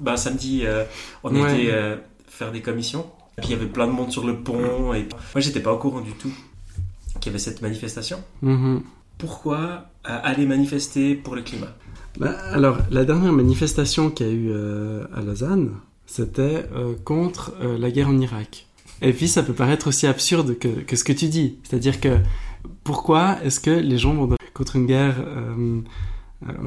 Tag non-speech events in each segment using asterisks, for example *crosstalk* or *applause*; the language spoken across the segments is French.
bah, samedi, euh, on Ouais. était euh, faire des commissions. Et puis il y avait plein de monde sur le pont. Et moi, j'étais pas au courant du tout qu'il y avait cette manifestation. Mhm. Pourquoi euh, aller manifester pour le climat? Bah, alors, la dernière manifestation qu'il y a eu à Lausanne, c'était contre la guerre en Irak. Et puis, ça peut paraître aussi absurde que, que ce que tu dis. C'est-à-dire que pourquoi est-ce que les gens vont contre une guerre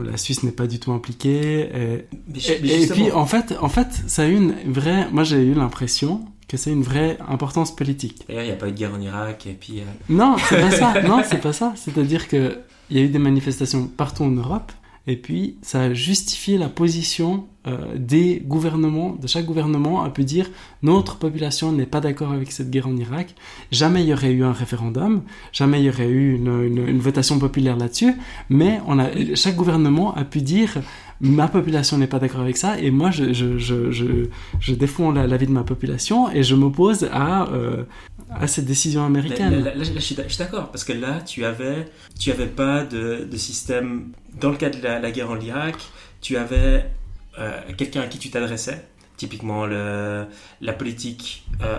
La Suisse n'est pas du tout impliquée. Et, Mais, et- et puis, en fait, en fait, ça a eu une vraie. Moi, j'ai eu l'impression que c'est une vraie importance politique. D'ailleurs, il n'y a pas eu de guerre en Irak. Et puis, euh, Non, c'est pas ça. *laughs* Non, c'est pas ça. C'est-à-dire que il y a eu des manifestations partout en Europe, et puis ça a justifié la position euh, des gouvernements. De chaque gouvernement a pu dire notre population n'est pas d'accord avec cette guerre en Irak. Jamais il y aurait eu un référendum, jamais il y aurait eu une, une- une votation populaire là-dessus. Mais on a, chaque gouvernement a pu dire ma population n'est pas d'accord avec ça, et moi je, défends la, la vie de ma population et je m'oppose à, euh, cette décision américaine. là, je suis d'accord. Parce que là, tu avais, tu avais pas de, système. Dans le cas de la, guerre en Irak, tu avais euh, quelqu'un à qui tu t'adressais. Typiquement, la politique euh,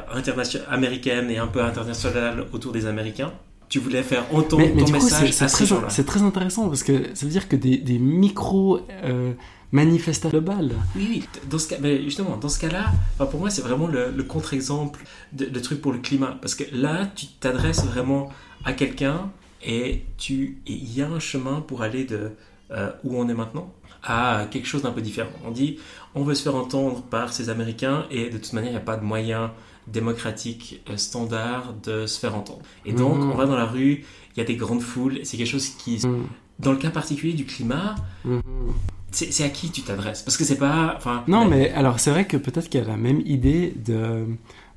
américaine et un peu internationale autour des Américains. Tu voulais faire entendre mais, mais ton du message c'est ces très, intéressant parce que ça veut dire que des, des micro euh, manifestations globales. Oui, oui. Dans ce cas, mais justement, dans ce cas-là, pour moi, c'est vraiment le, le contre-exemple de, de truc pour le climat. Parce que là, tu t'adresses vraiment à quelqu'un et il y a un chemin pour aller de euh, où on est maintenant à quelque chose d'un peu différent. On dit, on veut se faire entendre par ces Américains et de toute manière, il n'y a pas de moyen démocratique euh, standard de se faire entendre. Et donc, Mhm. on va dans la rue, il y a des grandes foules, c'est quelque chose qui, Mm. dans le cas particulier du climat, Mhm. c'est c'est à qui tu t'adresses? Parce que c'est pas, enfin, Non, mais alors c'est vrai que peut-être qu'il y a la même idée de.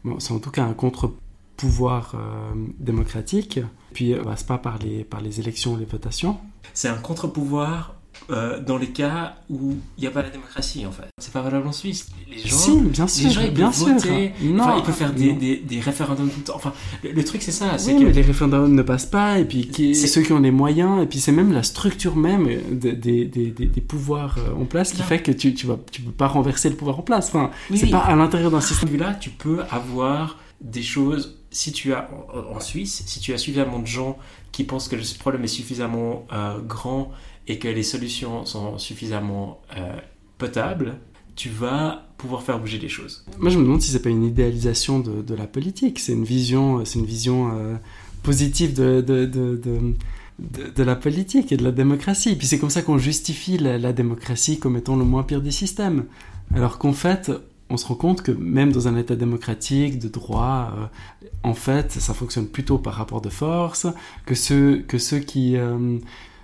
Bon, c'est en tout cas un contre-pouvoir euh, démocratique. Puis, euh, bah, c'est pas par les, par les élections, les votations. C'est un contre-pouvoir euh, dans les cas où il n'y a pas la démocratie en fait. C'est pas valable en Suisse. Les gens, si, bien sûr, les gens ils bien peuvent sûr. voter, Non, enfin, ils peuvent faire des, non. des, des référendums tout le temps. Enfin, le, le truc c'est ça, c'est Oui, que les référendums ne passent pas, et puis C'est- ceux qui ont les moyens, et puis c'est même la structure même de- des, pouvoirs euh, en place qui Non. fait que tu tu vas tu peux pas renverser le pouvoir en place. Enfin, Oui, c'est oui. pas à l'intérieur d'un ce système. vue-là, tu peux avoir des choses. Si tu as en, Suisse, si tu as suffisamment de gens qui pensent que le problème est suffisamment euh, grand et que les solutions sont suffisamment euh, potables, tu vas pouvoir faire bouger les choses. Moi, je me demande si c'est pas une idéalisation de, la politique. C'est une vision, c'est une vision euh, positive de, de, de, la politique et de la démocratie. Puis c'est comme ça qu'on justifie la, démocratie comme étant le moins pire des systèmes. Alors qu'en fait, on se rend compte que même dans un État démocratique, de droit, euh, en fait, ça fonctionne plutôt par rapport de force, que ceux, que ceux qui...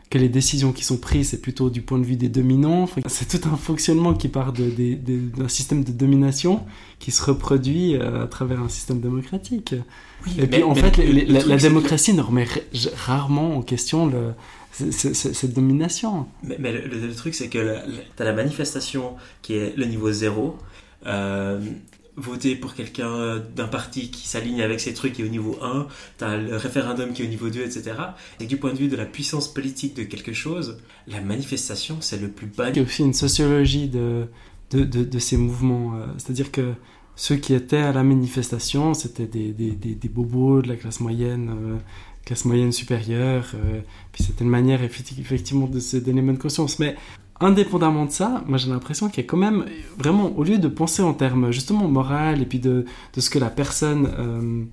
que les décisions qui sont prises, c'est plutôt du point de vue des dominants. C'est tout un fonctionnement qui part de- d'un système de domination qui se reproduit euh, à travers un système démocratique. Oui, Et puis en mais fait, les- la, démocratie ne remet ra- rarement en question le, cette domination. Mais, le truc, c'est que tu as la manifestation qui est le niveau zéro. Euh, voter pour quelqu'un d'un parti qui s'aligne avec ces trucs qui est au niveau 1, tu as le référendum qui est au niveau 2, etc. Et du point de vue de la puissance politique de quelque chose, la manifestation, c'est le plus bas. Il y a aussi une sociologie de, de, de, ces mouvements. euh, C'est-à-dire que ceux qui étaient à la manifestation, c'était des, des, des, des bobos de la classe moyenne, euh, classe moyenne supérieure. euh, puis c'était une manière effecti- effectivement de se donner bonne conscience. Mais indépendamment de ça, moi j'ai l'impression qu'il y a quand même vraiment, au lieu de penser en termes justement moral et puis de, de ce que la personne, euh,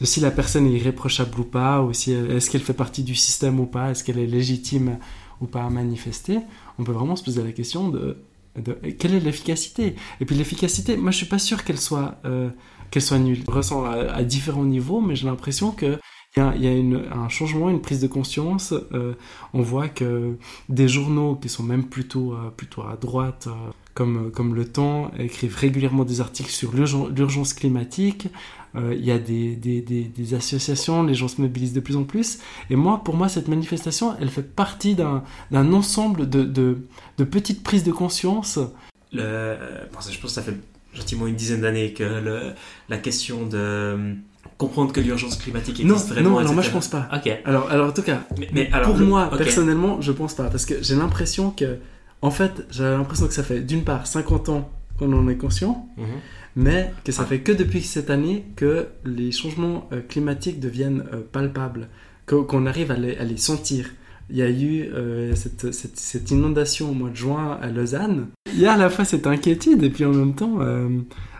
de si la personne est irréprochable ou pas, ou si est-ce qu'elle fait partie du système ou pas, est-ce qu'elle est légitime ou pas à manifester, on peut vraiment se poser la question de, de quelle est l'efficacité? Et puis l'efficacité, moi je suis pas sûr qu'elle soit, euh, qu'elle soit nulle. Je ressens à, à différents niveaux, mais j'ai l'impression que il y a, un changement, une prise de conscience. euh, on voit que des journaux qui sont même plutôt, euh, plutôt à droite, euh, comme, comme Le Temps, écrivent régulièrement des articles sur l'urgen- l'urgence climatique. Il y a des, des, associations, les gens se mobilisent de plus en plus. Et moi, pour moi, cette manifestation, elle fait partie d'un ensemble de, de, petites prises de conscience. Je pense que ça fait gentiment une dizaine d'années que la question de comprendre que l'urgence climatique existe Non, vraiment. non, alors moi je pense pas. Ok. Alors, alors en tout cas, Mais, mais alors, pour moi, personnellement, je pense pas. Parce que j'ai l'impression que, en fait, j'ai l'impression que ça fait d'une part 50 ans qu'on en est conscient, Mhm. mais que ça Ah. fait que depuis cette année que les changements euh, climatiques deviennent euh, palpables, qu'on arrive à les, à les sentir. Il y a eu euh, cette, cette- cette inondation au mois de juin à Lausanne. Il y a à la fois cette inquiétude et puis en même temps,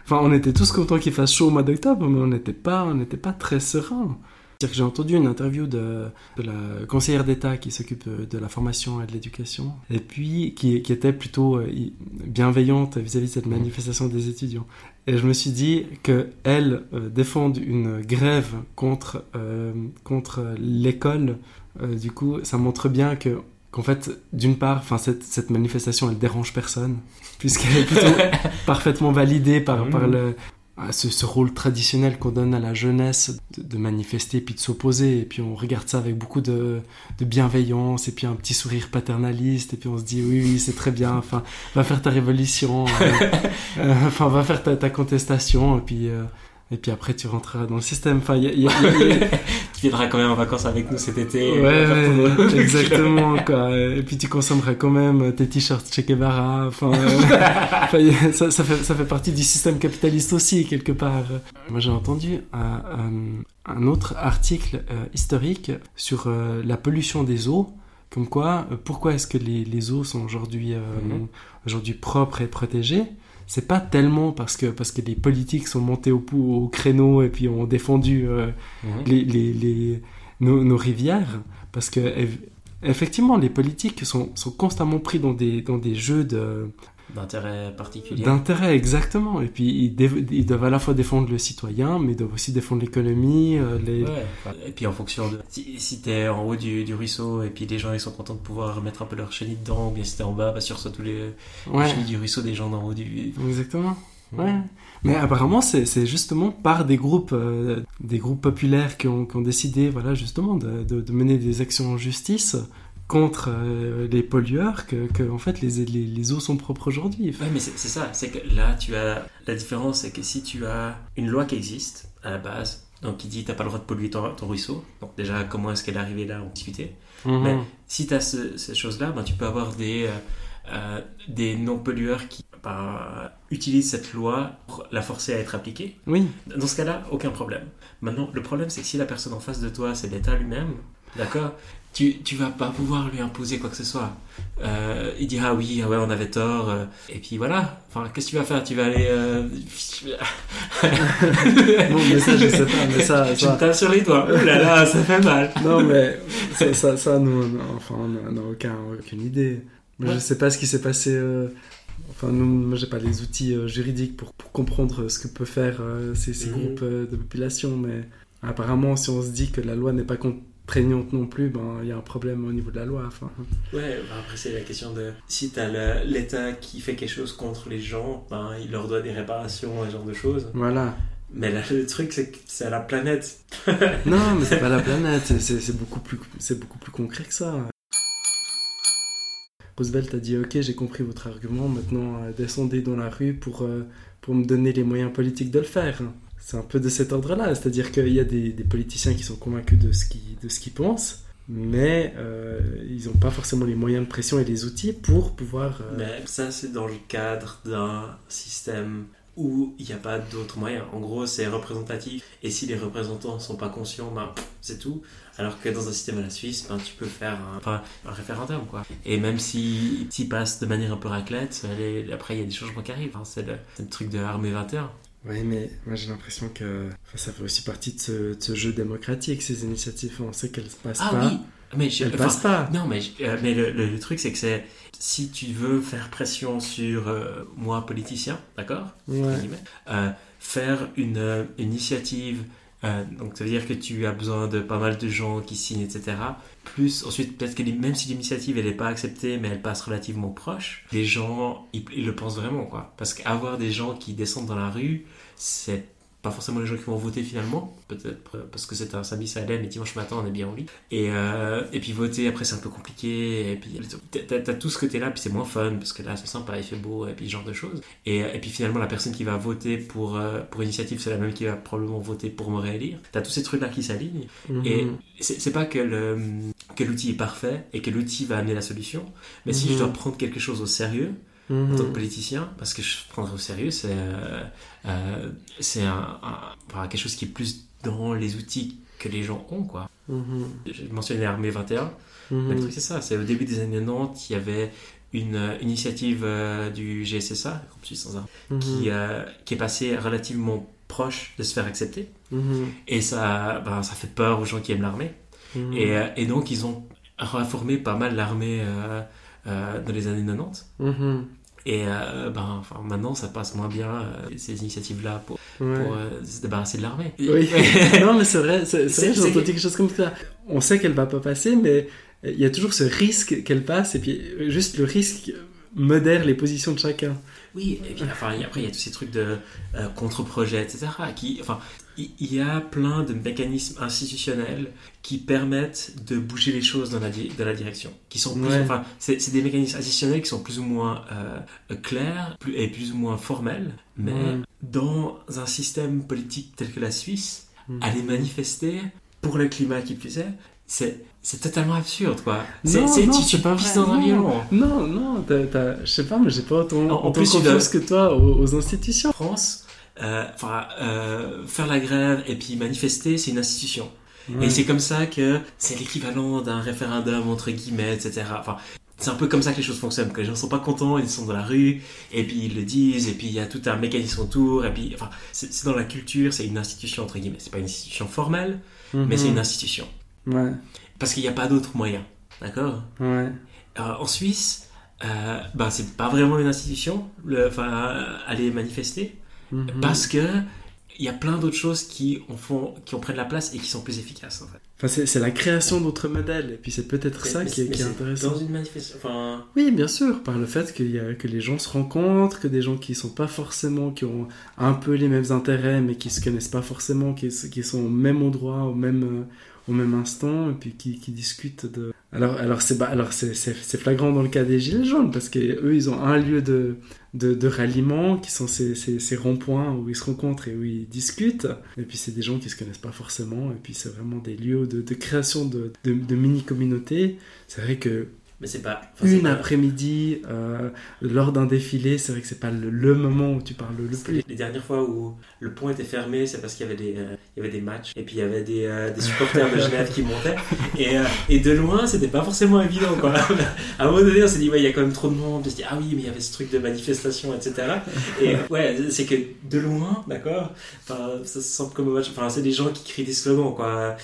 enfin, on était tous contents qu'il fasse chaud au mois d'octobre, mais on n'était pas, on n'était pas très serein. C'est-à-dire que J'ai entendu une interview de, de la conseillère d'État qui s'occupe euh, de la formation et de l'éducation, et puis qui, qui était plutôt euh, bienveillante vis-à-vis de cette manifestation des étudiants. Et je me suis dit que elles euh, une grève contre euh, contre l'école. euh, du coup, ça montre bien que qu'en fait, d'une part, enfin cette, cette manifestation, elle dérange personne, *laughs* puisqu'elle est plutôt *laughs* parfaitement validée par, Mhm. par le, à ce, ce rôle traditionnel qu'on donne à la jeunesse de, de manifester puis de s'opposer. Et puis on regarde ça avec beaucoup de, de bienveillance et puis un petit sourire paternaliste. Et puis on se dit oui, oui, c'est très bien. Enfin, va faire ta révolution. *laughs* euh, euh, enfin, va faire ta, ta contestation. Et puis, euh, et puis après, tu rentreras dans le système. Enfin, il y a- il y a- il y a- *laughs* tu viendras quand même en vacances avec nous cet été. Ouais, ouais, *laughs* exactement, quoi. Et puis tu consommeras quand même tes t-shirts Che Guevara. Enfin, euh, *laughs* ça, ça, fait, ça fait partie du système capitaliste aussi, quelque part. Moi, j'ai entendu un, autre article euh, historique sur euh, la pollution des eaux. Comme quoi, euh, pourquoi est-ce que les, les eaux sont aujourd'hui euh, Mhm. aujourd'hui propres et protégées? C'est pas tellement parce que, parce que les politiques sont montés au, créneau et puis ont défendu euh, Mhm. les, les, les- nos, nos rivières, parce que eff- effectivement, les politiques sont, sont constamment pris dans des, dans des jeux de, D'intérêt particulier. d'intérêt, exactement. Et puis, ils, dév- ils doivent à la fois défendre le citoyen, mais ils doivent aussi défendre l'économie, euh, les... Ouais. Et puis en fonction de. Si, si t'es en haut du, du ruisseau et puis les gens ils sont contents de pouvoir mettre un peu leur chenille dedans, ou bien si t'es en bas, bah, reçois tous les, chenilles du ruisseau des gens d'en haut du. exactement. Ouais. Mais apparemment, c'est c'est justement par des groupes, euh, des groupes populaires qui ont, qui ont décidé, voilà, justement, de, de- de mener des actions en justice contre euh, les pollueurs que, que, en fait, les, les, les eaux sont propres aujourd'hui. Ouais, mais c'est ça, c'est que là, tu as. La différence, c'est que si tu as une loi qui existe à la base, donc qui dit t'as pas le droit de polluer ton, ton ruisseau, donc déjà, comment est-ce qu'elle est arrivée là, on discutait. Mhm. Mais si tu as ces choses-là, ben, tu peux avoir des, euh, euh, des non-pollueurs qui ben, utilisent cette loi pour la forcer à être appliquée. Oui, Dans ce cas-là, aucun problème. Maintenant, le problème, c'est que si la personne en face de toi, c'est l'État lui-même, d'accord tu, tu vas pas pouvoir lui imposer quoi que ce soit. Euh, il dira oui, ah ouais, on avait tort. euh, et puis voilà. Enfin, qu'est-ce que tu vas faire? Tu vas aller. euh, non, mais ça, je sais pas, mais ça, *laughs* Je ça- me tape sur les doigts. Ouh là là, ça fait mal. Non, mais ça, ça, ça, nous, on enfin, on n'a aucun, aucune idée. Je Ouais. sais pas ce qui s'est passé. euh, Enfin, nous, moi, j'ai pas les outils juridiques pour, pour comprendre ce que peut faire ces, Mhm. groupes de population, mais apparemment, si on se dit que la loi n'est pas contraignante non plus, ben, il y a un problème au niveau de la loi. Enfin, Ouais, bah après c'est la question de si t'as le- l'État qui fait quelque chose contre les gens, ben il leur doit des réparations, ce genre de choses. voilà. Mais là, le truc c'est que c'est à la planète. *laughs* Non, mais c'est pas la planète, c'est- beaucoup, plus- c'est beaucoup plus concret que ça. Roosevelt a dit Ok, j'ai compris votre argument, maintenant euh, descendez dans la rue pour, euh, pour me donner les moyens politiques de le faire. C'est un peu de cet ordre-là, c'est-à-dire qu'il y a des, politiciens qui sont convaincus de ce qu'ils pensent, mais euh, ils n'ont pas forcément les moyens de pression et les outils pour pouvoir. euh, Mais ça c'est dans le cadre d'un système où il n'y a pas d'autres moyens. En gros, c'est représentatif. Et si les représentants sont pas conscients, ben, c'est tout. Alors que dans un système à la Suisse, ben, tu peux faire un, référendum. Quoi. Et même si s'il passe de manière un peu raclette, après il y a des changements qui arrivent. Hein. C'est le, le truc de Armée 21. Oui, mais moi j'ai l'impression que enfin, ça fait aussi partie de ce, de ce jeu démocratique, ces initiatives. On sait qu'elles ne passent Ah pas. oui, mais je, Elles enfin, passent pas. Non, mais, je- euh, mais le, le- le truc, c'est que c'est si tu veux faire pression sur euh, moi, politicien, d'accord? Ouais. euh, Faire une initiative, euh, donc ça veut dire que tu as besoin de pas mal de gens qui signent, etc. Plus ensuite, peut-être que même si l'initiative elle n'est pas acceptée, mais elle passe relativement proche, les gens ils le pensent vraiment, quoi. Parce qu'avoir des gens qui descendent dans la rue, c'est pas forcément les gens qui vont voter finalement, peut-être euh, parce que c'est un samedi ça allait, mais dimanche matin on est bien au lit. Et, euh, et puis voter après c'est un peu compliqué, et puis t'as, t'as tout ce côté-là, puis c'est moins fun parce que là c'est sympa, il fait beau, et puis ce genre de choses. Et, et puis finalement la personne qui va voter pour, euh, pour initiative c'est la même qui va probablement voter pour me réélire. T'as tous ces trucs-là qui s'alignent. Mhm. Et c'est, c'est pas que, le, que l'outil est parfait et que l'outil va amener la solution, mais si Mhm. je dois prendre quelque chose au sérieux, en tant que Mhm. politicien, parce que je prendrais au sérieux, c'est euh, euh, c'est un, un- enfin, quelque chose qui est plus dans les outils que les gens ont, quoi. Mhm. J'ai mentionné l'armée 21, mais le Mhm. truc c'est ça, c'est au début des années 90, il y avait une euh, initiative euh, du GSSA, groupe suisse sans armes, qui, euh, qui est passée relativement proche de se faire accepter, et ça, ben, ça fait peur aux gens qui aiment l'armée. Et, et donc, ils ont reformé pas mal l'armée dans les années 90. Et euh, ben, enfin, maintenant, ça passe moins bien, euh, ces initiatives-là, pour, Ouais. pour euh, se débarrasser de l'armée. Oui, *laughs* *laughs* non, mais c'est vrai, c'est vrai, j'ai entendu que- quelque chose comme ça. On sait qu'elle va pas passer, mais il y a toujours ce risque qu'elle passe, et puis juste le risque modère les positions de chacun. Oui, et puis enfin, après, il y a tous ces trucs de euh, contre-projet, etc. Qui, enfin, il y a plein de mécanismes institutionnels qui permettent de bouger les choses dans la, di- dans la direction. Qui sont plus, Ouais. enfin, c'est des mécanismes institutionnels qui sont plus ou moins euh, clairs plus, et plus ou moins formels. Mais Ouais. dans un système politique tel que la Suisse, Mhm. aller manifester pour le climat qui plus est, c'est c'est totalement absurde, quoi. C'est Non, c'est- tu, pas vrai, dans un non. violon. Non, je sais pas, mais j'ai pas autant, En- autant plus, confiance a- que toi aux, aux institutions. France, euh, euh, faire la grève et puis manifester, c'est une institution. Ouais. Et c'est comme ça que c'est l'équivalent d'un référendum, entre guillemets, etc. Enfin, c'est un peu comme ça que les choses fonctionnent. Que les gens sont pas contents, ils sont dans la rue, et puis ils le disent, et puis il y a tout un mécanisme autour, et puis, enfin, c'est dans la culture, c'est une institution, entre guillemets. C'est pas une institution formelle, mais Mhm. c'est une institution. Ouais, Parce qu'il n'y a pas d'autre moyen. D'accord? Ouais. Euh, En Suisse, euh, ben, c'est pas vraiment une institution, le, enfin, aller manifester. Mhm. Parce que il y a plein d'autres choses qui en font, qui en prennent la place et qui sont plus efficaces en fait. Enfin, c'est c'est la création d'autres modèles, et puis c'est peut-être ça Mais- qui est, mais qui est c'est intéressant. Dans une manifestation, enfin, Oui, bien sûr, par le fait qu'il y a, que les gens se rencontrent, que des gens qui sont pas forcément, qui ont un peu les mêmes intérêts, mais qui se connaissent pas forcément, qui, qui sont au même endroit, au même, euh, au même instant, et puis qui, discutent de... Alors, alors c'est bah, alors c'est flagrant dans le cas des Gilets jaunes, parce qu'eux, ils ont un lieu de, de, ralliement, qui sont ces, ces, ces ronds-points où ils se rencontrent et où ils discutent, et puis c'est des gens qui se connaissent pas forcément, et puis c'est vraiment des lieux de, de création de, de mini-communautés. C'est vrai que mais c'est pas. une après-midi euh, lors d'un défilé, c'est vrai que c'est pas le, le moment où tu parles le plus. Les, dernières fois où le pont était fermé, c'est parce qu'il y avait des, euh, il y avait des matchs et puis il y avait des, euh, des supporters de Genève qui montaient et, et de loin c'était pas forcément évident quoi. *laughs* À un moment donné on s'est dit ouais il y a quand même trop de monde, on s'est dit ah oui mais il y avait ce truc de manifestation etc. Et ouais c'est que de loin d'accord, ça semble comme un match, enfin c'est des gens qui crient des slogans quoi.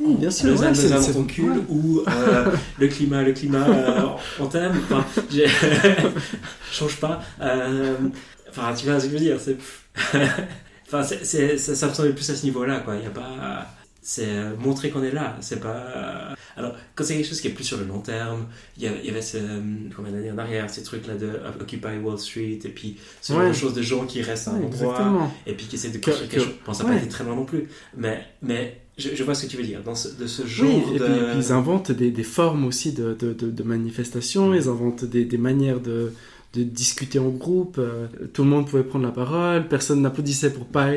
Oui, bien sûr, ouais, c'est- ton cul ou le climat, le climat, *laughs* euh, on t'aime. Enfin, *laughs* change pas. Euh, Enfin, tu vois ce que je veux dire. C'est, *laughs* enfin, c'est, c'est- ça, ça me semble plus à ce niveau-là, quoi. Il y a pas. C'est euh, montrer qu'on est là. C'est pas. Alors, quand c'est quelque chose qui est plus sur le long terme, il y avait, il y avait ce, euh, combien d'années en arrière, ces trucs-là de Occupy Wall Street, et puis ce genre Ouais. de choses de gens qui restent à un Ouais, endroit, exactement. et puis qui essaient de construire quelque que- chose. Bon, ça n'a pas ouais. été très loin non plus, mais, mais je, je vois ce que tu veux dire. Dans ce, de ce genre Oui, et de. puis, et puis ils inventent des, des formes aussi de, de, de, de manifestations, ils inventent des, des manières de, de discuter en groupe. euh, tout le monde pouvait prendre la parole, personne n'applaudissait pour pas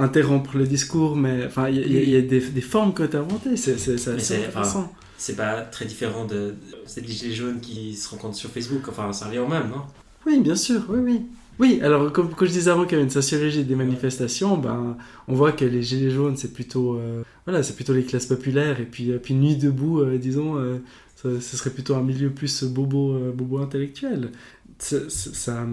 interrompre le discours, mais enfin, il y, a- y y des, des formes que tu as inventées, c'est intéressant. C'est pas très différent de. C'est les gilets jaunes qui se rencontrent sur Facebook, enfin, ça revient au même, non? Oui, bien sûr, oui, oui. Oui, alors comme, comme je disais avant qu'il y avait une sociologie des manifestations, ben, on voit que les gilets jaunes, c'est plutôt, euh, voilà, c'est plutôt les classes populaires, et puis, euh, puis Nuit debout, euh, disons, ce serait plutôt un milieu plus bobo, bobo intellectuel. Ça,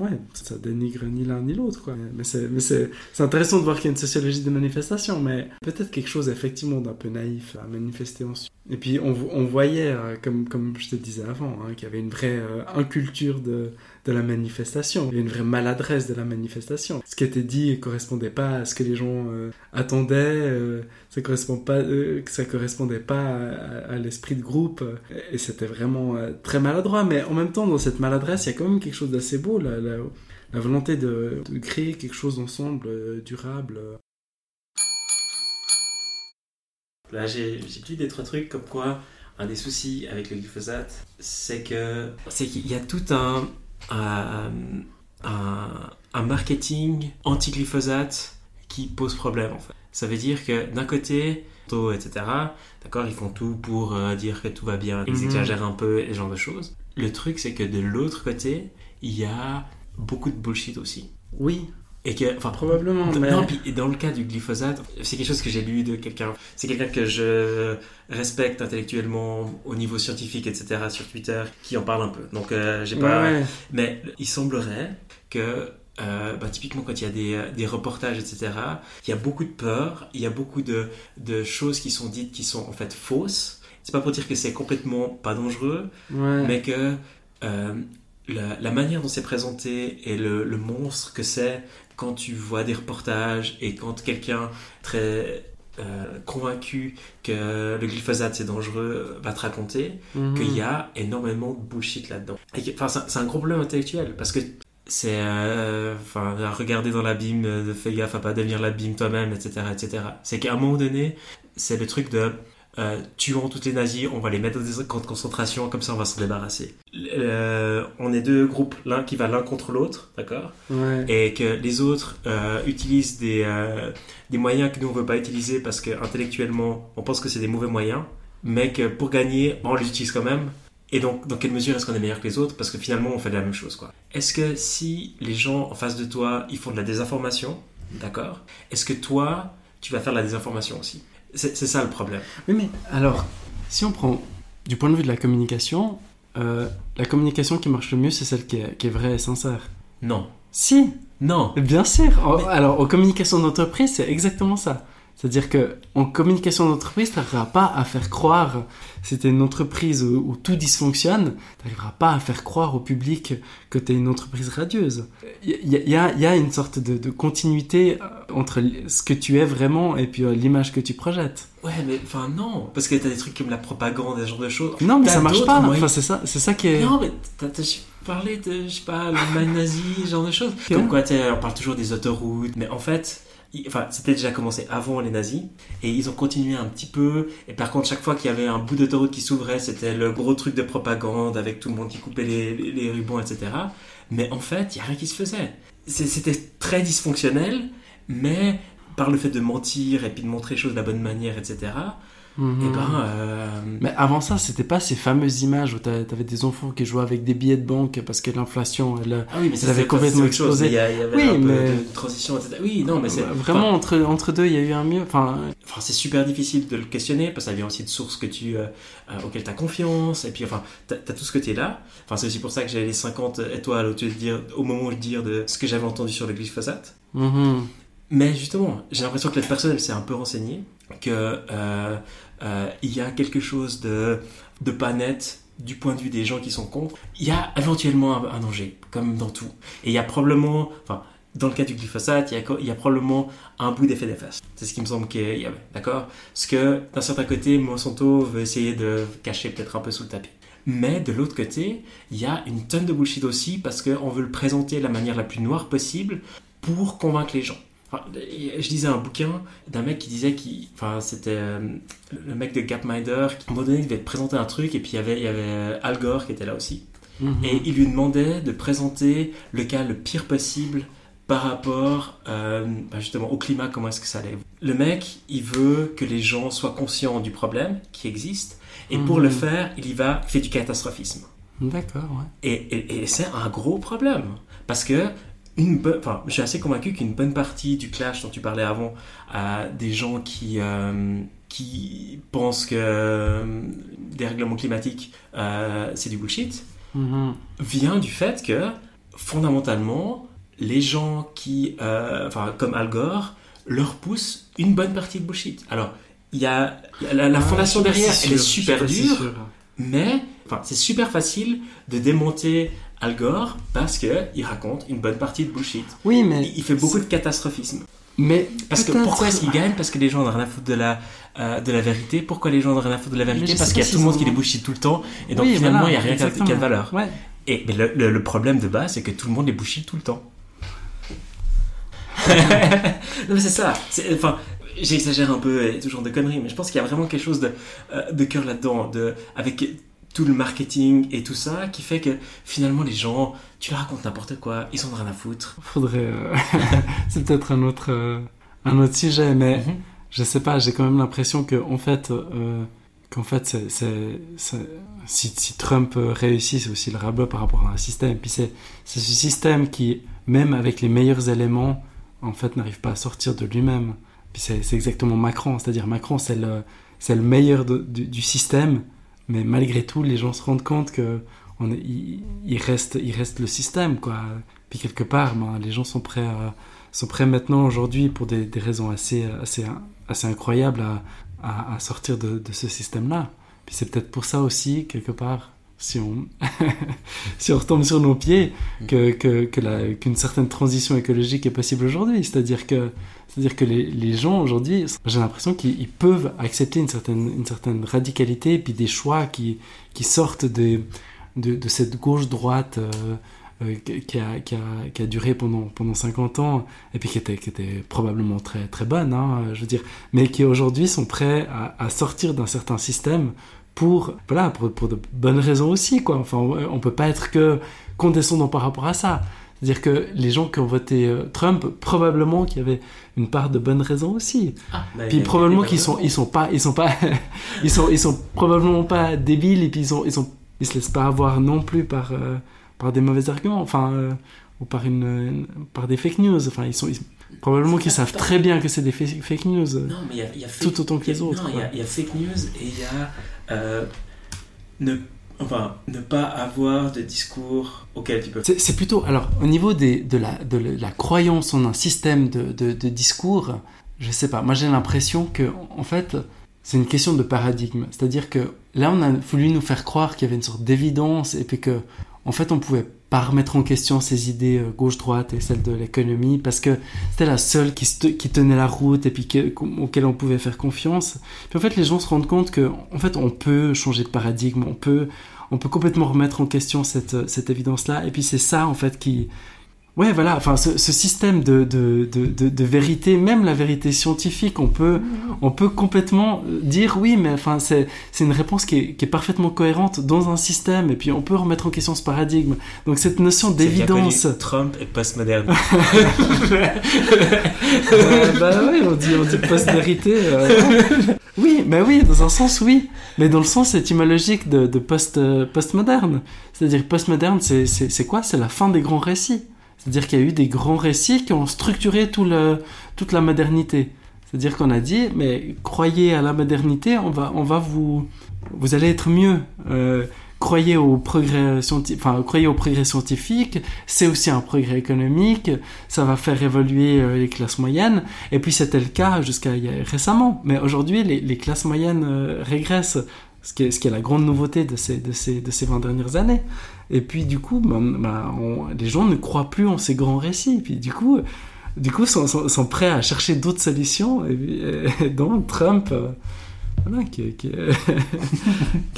ouais, ça dénigre ni l'un ni l'autre. Mais c'est, c'est, intéressant de voir qu'il y a une sociologie des manifestations, mais peut-être quelque chose effectivement d'un peu naïf à manifester ensuite. Et puis on, on voyait, euh, comme, comme je te disais avant, hein, qu'il y avait une vraie euh, inculture de, de la manifestation. Il y a une vraie maladresse de la manifestation. Ce qui était dit ne correspondait pas à ce que les gens euh, attendaient, euh, ça correspond euh, correspondait pas à, l'esprit de groupe, et c'était vraiment très maladroit. Mais en même temps, dans cette maladresse, il y a quand même quelque chose d'assez beau, la, volonté de, créer quelque chose ensemble, durable. Là, j'ai lu des trois trucs comme quoi un des soucis avec le glyphosate, c'est que c'est qu'il y a tout un un, un, un marketing anti-glyphosate qui pose problème en fait. Ça veut dire que d'un côté, etc. D'accord, ils font tout pour euh, dire que tout va bien, ils Mhm. exagèrent un peu et ce genre de choses. le truc, c'est que de l'autre côté, il y a beaucoup de bullshit aussi. Oui. Et que, enfin, Probablement, mais- non, puis dans le cas du glyphosate, c'est quelque chose que j'ai lu de quelqu'un. C'est quelqu'un que je respecte intellectuellement au niveau scientifique, etc. sur Twitter, qui en parle un peu. Donc, euh, j'ai pas. Ouais. Mais il semblerait que, euh, bah, typiquement, quand il y a des, euh, des reportages, etc., il y a beaucoup de peur, il y a beaucoup de, de choses qui sont dites qui sont en fait fausses. C'est pas pour dire que c'est complètement pas dangereux, Ouais. mais que euh, la, la manière dont c'est présenté et le, le monstre que c'est quand tu vois des reportages et quand quelqu'un très euh, convaincu que le glyphosate c'est dangereux va te raconter, Mhm. qu'il y a énormément de bullshit là-dedans. Enfin, c'est- un gros problème intellectuel parce que c'est, euh, enfin, regarder dans l'abîme, euh, fais gaffe à pas devenir l'abîme toi-même, etc., etc. C'est qu'à un moment donné, c'est le truc de euh, tuons toutes les nazis, on va les mettre dans des camps de concentration, comme ça on va s'en débarrasser. Euh, on est deux groupes, l'un qui va l'un contre l'autre, d'accord? Ouais. et que les autres euh, utilisent des, euh, des moyens que nous on veut pas utiliser parce que intellectuellement on pense que c'est des mauvais moyens, mais que pour gagner bon, on les utilise quand même. Et donc dans quelle mesure est-ce qu'on est meilleur que les autres? Parce que finalement on fait la même chose quoi. Est-ce que si les gens en face de toi ils font de la désinformation, d'accord? Est-ce que toi tu vas faire de la désinformation aussi? C'est ça le problème. Oui, mais alors, si on prend du point de vue de la communication, euh, la communication qui marche le mieux, c'est celle qui est, qui est vraie et sincère. Non, Si, non. bien sûr. Mais- Alors, en communication d'entreprise, c'est exactement ça. C'est-à-dire que en communication d'entreprise, tu n'arriveras pas à faire croire, si tu une entreprise où, où tout dysfonctionne, tu n'arriveras pas à faire croire au public que tu es une entreprise radieuse. Il y, a- y y une sorte de, de continuité euh, entre ce que tu es vraiment et puis euh, l'image que tu projettes. Ouais, mais enfin non, parce que t'as des trucs comme la propagande, ce genre de choses. Non, mais ça marche pas. Enfin, c'est ça, c'est ça qui est. Non, mais t'as parlé de, je sais pas, l'Allemagne *laughs* nazie, ce genre de choses. Comme quoi, tu on parle toujours des autoroutes, mais en fait, enfin, c'était déjà commencé avant les nazis, et ils ont continué un petit peu, et par contre, chaque fois qu'il y avait un bout d'autoroute qui s'ouvrait, c'était le gros truc de propagande avec tout le monde qui coupait les, les, rubans, etc. Mais en fait, il y a rien qui se faisait. C'était très dysfonctionnel, mais par le fait de mentir et puis de montrer les choses de la bonne manière, etc., Mhm. et ben, euh, Mais avant ça, c'était pas ces fameuses images où t'a- t'avais des enfants qui jouaient avec des billets de banque parce que l'inflation, elle. Ah oui, mais ça, Elle avait complètement explosé. Il y, a- il y avait Oui, un peu mais- de transition, etc. Oui, non, mais c'est Vraiment, entre, entre deux, il y a eu un mieux. Enfin, Enfin, c'est super difficile de le questionner parce que ça vient aussi de sources que tu, euh, euh, auxquelles tu as confiance. Et puis, enfin, tu as, tout ce côté-là. Enfin, c'est aussi pour ça que j'avais les 50 étoiles au, de dire, au moment où je dire de ce que j'avais entendu sur le glyphosate. mhm. Mais justement, j'ai l'impression que la personne, elle s'est un peu renseignée, que euh, euh, il y a quelque chose de, pas net du point de vue des gens qui sont contre. Il y a éventuellement un, danger, comme dans tout. Et il y a probablement, enfin, dans le cas du glyphosate, il y a, a probablement un bout d'effet néfaste. C'est ce qui me semble qu'il y avait, d'accord? Parce que d'un certain côté, Monsanto veut essayer de cacher peut-être un peu sous le tapis. Mais de l'autre côté, il y a une tonne de bullshit aussi parce qu'on veut le présenter de la manière la plus noire possible pour convaincre les gens. Enfin, je lisais un bouquin d'un mec qui disait qu'il, enfin, c'était euh, le mec de Gapminder qui, à un moment donné, devait te présenter un truc et puis il y avait, il y avait Al Gore qui était là aussi. Mhm. Et il lui demandait de présenter le cas le pire possible par rapport euh, bah, justement au climat, comment est-ce que ça allait. Le mec, il veut que les gens soient conscients du problème qui existe et pour Mhm. le faire, il y va, il fait du catastrophisme. D'accord, ouais. Et, et- et c'est un gros problème. Parce que, une bonne- enfin, je suis assez convaincu qu'une bonne partie du clash dont tu parlais avant, à des gens qui, euh, qui pensent que euh, des règlements climatiques, euh, c'est du bullshit, Mhm. vient du fait que, fondamentalement, les gens qui, euh, enfin, comme Al Gore, leur poussent une bonne partie de bullshit. Alors, il y a la, la Ah, fondation derrière, elle est super dure. Mais enfin, c'est super facile de démonter Al Gore parce que il raconte une bonne partie de bullshit. Oui, mais. Il, il fait beaucoup de catastrophisme. Mais. Parce que pourquoi est-ce qu'il gagne Parce que les gens n'ont rien à foutre de la, euh, de la vérité. Pourquoi les gens n'ont rien à foutre de la vérité Parce qu'il y a tout le monde qui les bullshit tout le temps. Et donc Oui, finalement, voilà, il n'y a rien qui a- de valeur. Ouais. Et mais le, le- le problème de base, c'est que tout le monde les bullshit tout le temps. *laughs* non mais c'est ça. Enfin, j'exagère un peu et tout genre de conneries, mais je pense qu'il y a vraiment quelque chose de, euh, de cœur là-dedans, de avec tout le marketing et tout ça, qui fait que finalement les gens, tu leur racontes n'importe quoi, ils ont rien à foutre. Faudrait. euh, *laughs* c'est peut-être un autre, euh, un autre sujet, mais Mhm. je sais pas, j'ai quand même l'impression que, en fait, euh, qu'en fait, si, si, Trump réussit, c'est aussi le rabat par rapport à un système. Puis c'est, ce système qui, même avec les meilleurs éléments, en fait, n'arrive pas à sortir de lui-même. Puis c'est, exactement Macron, c'est-à-dire Macron, c'est le, le meilleur du, du, système, mais malgré tout, les gens se rendent compte que on reste, reste le système, quoi. Puis quelque part, ben, les gens sont prêts, sont prêts maintenant, aujourd'hui, pour des, des, raisons assez, assez, assez incroyables, à, à, sortir de, de ce système-là. Puis c'est peut-être pour ça aussi, quelque part, si on, *laughs* si on retombe sur nos pieds, que, que, que qu'une certaine transition écologique est possible aujourd'hui. C'est-à-dire que, c'est-à-dire que les, les gens aujourd'hui, j'ai l'impression qu'ils peuvent accepter une certaine, une certaine radicalité et puis des choix qui, qui sortent de, de, de cette gauche-droite. Euh, euh, qui, a, qui, a, qui, a, duré pendant, pendant 50 ans et puis qui était, qui était probablement très, très bonne, hein, je veux dire, mais qui aujourd'hui sont prêts à, à sortir d'un certain système pour, voilà, pour, pour, de bonnes raisons aussi, quoi. Enfin, on peut pas être que condescendant par rapport à ça. C'est-à-dire que les gens qui ont voté euh, Trump, probablement qu'il y avait une part de bonnes raisons aussi. Ah, bah, puis probablement qu'ils sont, ils sont pas, ils sont pas, *laughs* ils sont, ils sont probablement pas débiles et puis ils sont, ils sont, ils se laissent pas avoir non plus par, euh, par des mauvais arguments, enfin, euh, ou par une, par des fake news. Enfin, ils sont, probablement qu'ils savent très bien que c'est des fake news. Non, mais il y a, tout autant que les autres. Non, il y, a fake news et il y a euh, ne, enfin, ne pas avoir de discours auquel tu peux. C'est plutôt, alors, au niveau des, de, la, de la croyance en un système de, de, de discours, je sais pas, moi j'ai l'impression que, en fait, c'est une question de paradigme. C'est-à-dire que là, on a voulu nous faire croire qu'il y avait une sorte d'évidence et puis que, en fait, on pouvait remettre en question ces idées euh, gauche-droite et celles de l'économie parce que c'était la seule qui, tenait la route et puis auquel on pouvait faire confiance. Puis en fait, les gens se rendent compte que en fait, on peut changer de paradigme, on peut, on peut complètement remettre en question cette, cette évidence-là. Et puis c'est ça en fait qui, Ouais, voilà, enfin, ce, ce système de, de, de, de, vérité, même la vérité scientifique, on peut, on peut complètement dire oui, mais enfin, c'est une réponse qui est, qui est, parfaitement cohérente dans un système, et puis on peut remettre en question ce paradigme. Donc, cette notion d'évidence. Trump est postmoderne. *laughs* euh, bah oui, on dit, on dit post-vérité. Euh, oui, mais oui, dans un sens, oui. Mais dans le sens étymologique de, de post, euh, postmoderne. C'est-à-dire, postmoderne, c'est quoi? C'est la fin des grands récits. C'est-à-dire qu'il y a eu des grands récits qui ont structuré toute la modernité. C'est-à-dire qu'on a dit, mais croyez à la modernité, on va, on va vous, vous allez être mieux. Euh, croyez au progrès scientifique, c'est aussi un progrès économique, ça va faire évoluer euh, les classes moyennes. Et puis c'était le cas jusqu'à récemment. Mais aujourd'hui, les, les, classes moyennes euh, régressent ce qui, est, la grande nouveauté de ces, de ces, de ces 20 dernières années. Et puis du coup, ben, ben, les gens ne croient plus en ces grands récits. Et puis du coup, du sont, prêts à chercher d'autres solutions. Et, donc Trump, euh, *laughs* qui,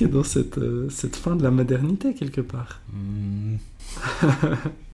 est dans cette, euh, cette fin de la modernité quelque part. Hmm.